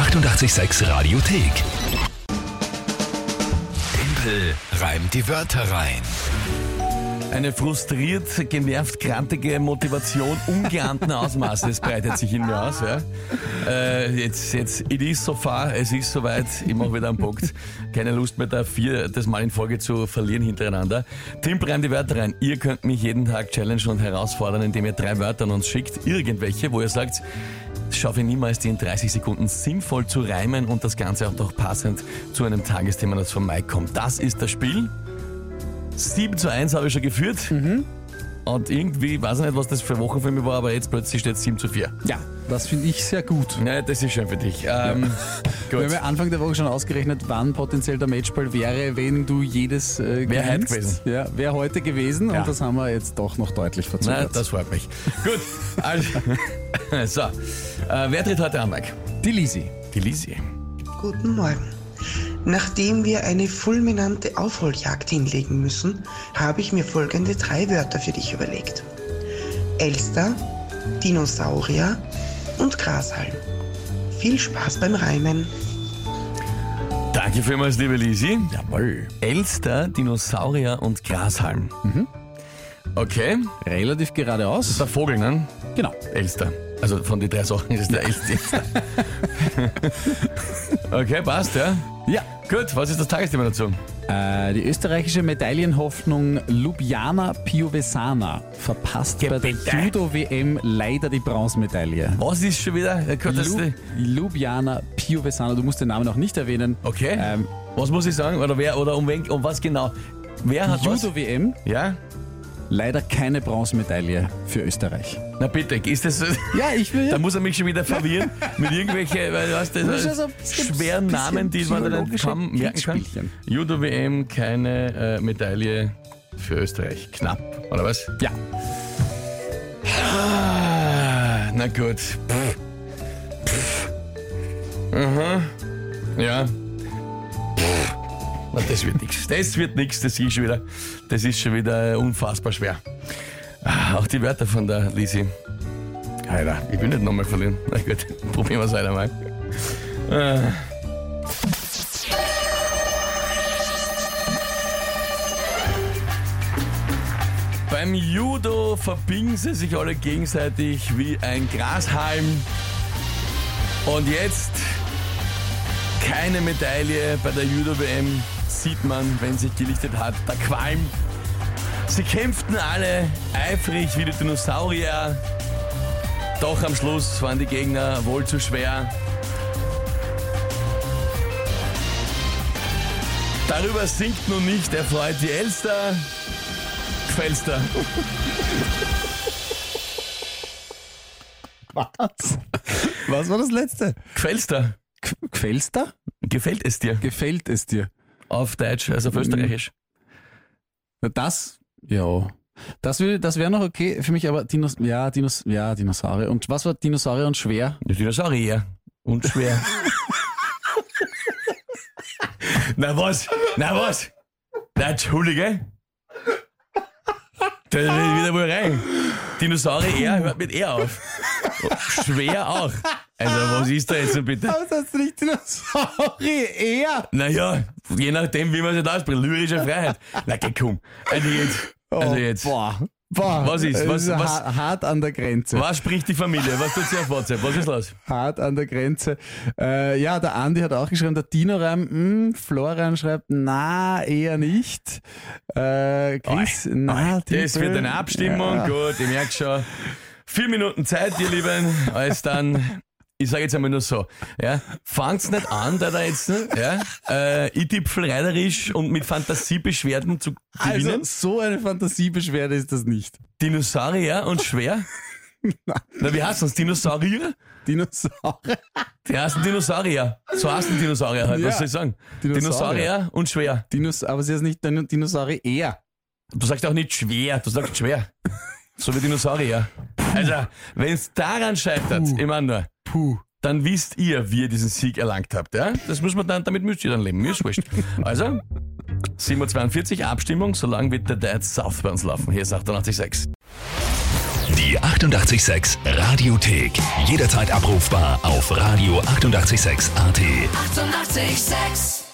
886 Radiothek. Tempel reimt die Wörter rein. Eine frustriert, genervt, krantige Motivation ungeahnten Ausmaßes breitet sich in mir aus. Ja. Äh, jetzt, jetzt, it is so far, es ist soweit, ich mache wieder einen Punkt. Keine Lust mehr da, vier das Mal in Folge zu verlieren hintereinander. Tim reimt die Wörter rein. Ihr könnt mich jeden Tag challengen und herausfordern, indem ihr drei Wörter an uns schickt. Irgendwelche, wo ihr sagt, schaffe ich niemals, die in 30 Sekunden sinnvoll zu reimen und das Ganze auch noch passend zu einem Tagesthema, das von Mike kommt. Das ist das Spiel. 7 zu 1 habe ich schon geführt. Und irgendwie, weiß ich nicht, was das für Wochen für mich war, aber jetzt plötzlich steht es 7 zu 4. Ja, das finde ich sehr gut. Ja, das ist schön für dich. Ähm, Wir gut. haben ja Anfang der Woche schon ausgerechnet, wann potenziell der Matchball wäre, wenn du jedes äh, Wär heute gewesen. Ja, wäre heute gewesen Ja. und das haben wir jetzt doch noch deutlich Na, verzögert. das freut mich. Gut, also, so. Äh, wer tritt heute an, Mike? Die Lisi. Die Lisi. Guten Morgen. Nachdem wir eine fulminante Aufholjagd hinlegen müssen, habe ich mir folgende drei Wörter für dich überlegt. Elster, Dinosaurier und Grashalm. Viel Spaß beim Reimen. Danke vielmals, liebe Lisi. Jawohl. Elster, Dinosaurier und Grashalm. Okay, Relativ geradeaus. der Vogel, ne? Genau. Elster. Also von den drei Sachen ist es der Elster. okay, passt, ja. Ja. Gut, was ist das Tagesthema dazu? Äh, die österreichische Medaillenhoffnung Ljubljana Piovesana verpasst bei der. Judo-WM leider die Bronzemedaille. Was ist schon wieder? Ja, Lu- Ljubljana Piovesana, du musst den Namen auch nicht erwähnen. okay. Ähm, was muss ich sagen? Oder wer oder um, wen, um was genau? Wer hat? Judo-WM, Ja? Leider keine Bronzemedaille für Österreich. Na bitte, ist das. Ja, ich will Da muss er mich schon wieder verwirren mit irgendwelchen, weil, weißt du, Das also- schweren Namen, die man dann kaum merken kann. Kriegsspielchen. Judo-WM, keine äh, Medaille für Österreich. Knapp, oder was? Ja, Ah, na gut. Pff. Pff. Aha. Ja. Na, das wird nichts. Das wird nichts, das ist schon wieder, das ist schon wieder unfassbar schwer. Ah, Auch die Wörter von der Lisi. Alter, ich will nicht nochmal verlieren. Na gut, probieren wir es weiter mal. Ah. Beim Judo verbiegen sie sich alle gegenseitig wie ein Grashalm. Und jetzt keine Medaille bei der Judo-WM sieht man, wenn sich gelichtet hat, der Qualm. Sie kämpften alle eifrig wie die Dinosaurier. Doch am Schluss waren die Gegner wohl zu schwer. Darüber singt nun nicht erfreut die Elster. Quellster. was? Was war das letzte? Quellster. Qu- Quellster? Gefällt es dir? Gefällt es dir? Auf Deutsch, also auf Österreichisch. Das, ja. Das, will- das wäre noch okay für mich, aber Dinos, ja, Dinos, ja, Dinosaurier. Und was war Dinosaurier und schwer? Dinosaurier. Und schwer. Na was? Na was? Na, Entschuldige. Da will ich wieder wohl rein. Dinosaurier hört mit R auf. Schwer auch. Also, was ist da jetzt so bitte? Was heißt nicht Dinosaurier? Naja, je nachdem, wie man sich da ausspricht. Lyrische Freiheit. Na, geh, komm. Also jetzt. Also jetzt. Boah. Boah. Was ist? Was- was- ha- Hart an der Grenze. Was spricht die Familie? Was tut sie auf WhatsApp? Was ist los? Hart an der Grenze. Äh, ja, der Andi hat auch geschrieben, der Dino-Reim, hm, Florian schreibt, na, eher nicht. Äh, Chris, na, Das Tippel. wird eine Abstimmung. Ja. Gut, ich merke schon. Vier Minuten Zeit, ihr Lieben. Alles dann. Ich sage jetzt einmal nur so, ja, fangt's nicht an, da da jetzt, ne, ja, äh, ich tippfel reiderisch und mit Fantasiebeschwerden zu gewinnen. Also, so eine Fantasiebeschwerde ist das nicht. Dinosaurier und schwer. Na, wie heißt das? Dinosaurier? Dinosaurier. Die heißen Dinosaurier. So heißen Dinosaurier halt, Ja. was soll ich sagen? Dinosaurier. Dinosaurier und schwer. Dinos, aber sie ist nicht Dino- Dinosaurier eher. Du sagst auch nicht schwer, du sagst schwer. So wie Dinosaurier. Also, wenn es daran scheitert, Puh. ich meine nur, Puh. dann wisst ihr, wie ihr diesen Sieg erlangt habt. Ja? Das muss man dann, damit müsst ihr dann leben. Mir ist wurscht. Also, 7.42 Uhr Abstimmung, solange wird der Dad South bei uns laufen. Hier ist 88.6. Die 886 Radiothek. Jederzeit abrufbar auf radio886.at. 886! 886